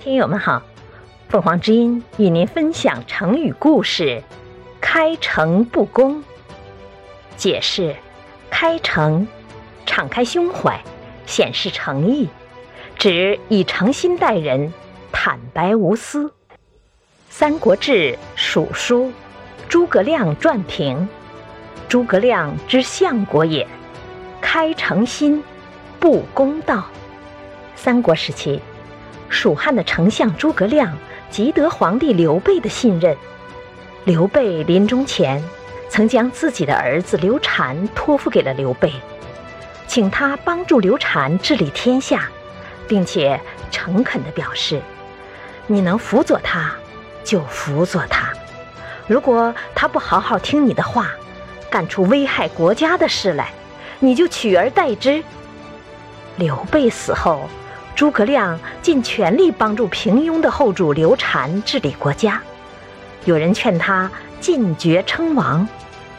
听友们好，凤凰之音与您分享成语故事“开诚布公”。解释：开诚，敞开胸怀，显示诚意，指以诚心待人，坦白无私。《三国志·蜀书·诸葛亮传评》：诸葛亮之相国也，开诚心，布公道。三国时期。蜀汉的丞相诸葛亮极得皇帝刘备的信任。刘备临终前，曾将自己的儿子刘禅托付给了刘备，请他帮助刘禅治理天下，并且诚恳地表示：“你能辅佐他，就辅佐他；如果他不好好听你的话，干出危害国家的事来，你就取而代之。”刘备死后。诸葛亮尽全力帮助平庸的后主刘禅治理国家，有人劝他进爵称王，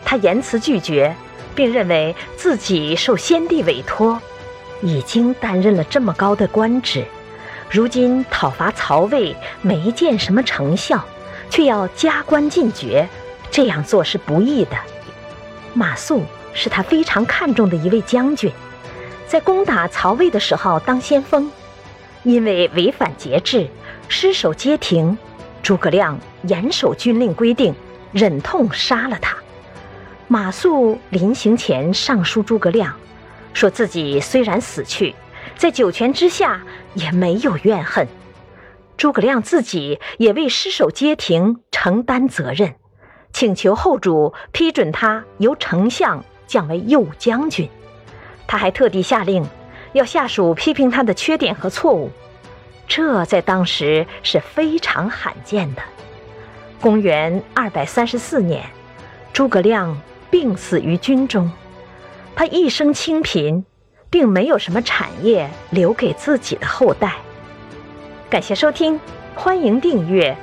他严辞拒绝，并认为自己受先帝委托，已经担任了这么高的官职，如今讨伐曹魏没见什么成效，却要加官进爵，这样做是不义的。马谡是他非常看重的一位将军，在攻打曹魏的时候当先锋。因为违反节制，失守街亭，诸葛亮严守军令规定，忍痛杀了他。马谡临行前上书诸葛亮，说自己虽然死去，在九泉之下也没有怨恨。诸葛亮自己也为失守街亭承担责任，请求后主批准他由丞相降为右将军。他还特地下令。要下属批评他的缺点和错误，这在当时是非常罕见的。公元二百三十四年，诸葛亮病死于军中。他一生清贫，并没有什么产业留给自己的后代。感谢收听，欢迎订阅。